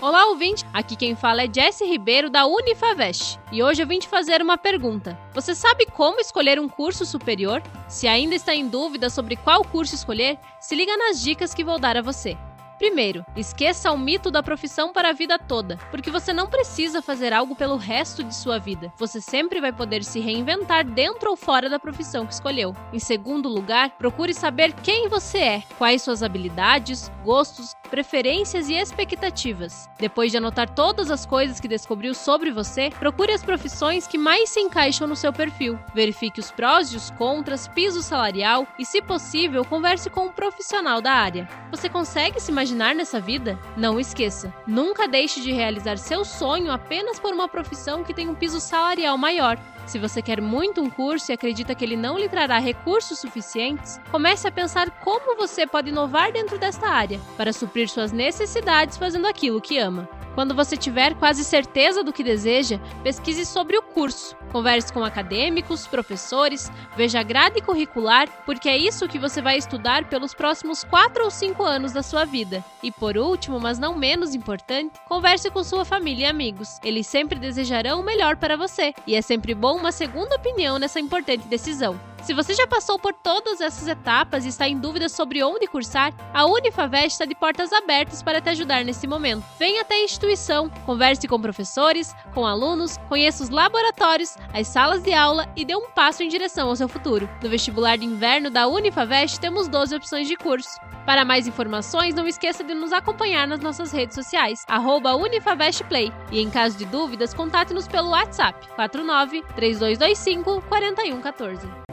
Olá, ouvinte! Aqui quem fala é Jesse Ribeiro da Unifavest e hoje eu vim te fazer uma pergunta. Você sabe como escolher um curso superior? Se ainda está em dúvida sobre qual curso escolher, se liga nas dicas que vou dar a você. Primeiro, esqueça o mito da profissão para a vida toda, porque você não precisa fazer algo pelo resto de sua vida. Você sempre vai poder se reinventar dentro ou fora da profissão que escolheu. Em segundo lugar, procure saber quem você é, quais suas habilidades, gostos, preferências e expectativas. Depois de anotar todas as coisas que descobriu sobre você, procure as profissões que mais se encaixam no seu perfil. Verifique os prós e os contras, piso salarial e, se possível, converse com um profissional da área. Você consegue se imaginar imaginar nessa vida? Não esqueça, nunca deixe de realizar seu sonho apenas por uma profissão que tem um piso salarial maior. Se você quer muito um curso e acredita que ele não lhe trará recursos suficientes, comece a pensar como você pode inovar dentro desta área para suprir suas necessidades fazendo aquilo que ama. Quando você tiver quase certeza do que deseja, pesquise sobre o curso. Converse com acadêmicos, professores, veja a grade curricular, porque é isso que você vai estudar pelos próximos 4 ou 5 anos da sua vida. E por último, mas não menos importante, converse com sua família e amigos. Eles sempre desejarão o melhor para você, e é sempre bom uma segunda opinião nessa importante decisão. Se você já passou por todas essas etapas e está em dúvida sobre onde cursar, a Unifavest está de portas abertas para te ajudar nesse momento. Venha até a instituição, converse com professores, com alunos, conheça os laboratórios, as salas de aula e dê um passo em direção ao seu futuro. No vestibular de inverno da Unifavest temos 12 opções de curso. Para mais informações, não esqueça de nos acompanhar nas nossas redes sociais, UnifavestPlay. E em caso de dúvidas, contate-nos pelo WhatsApp 49 3225 4114.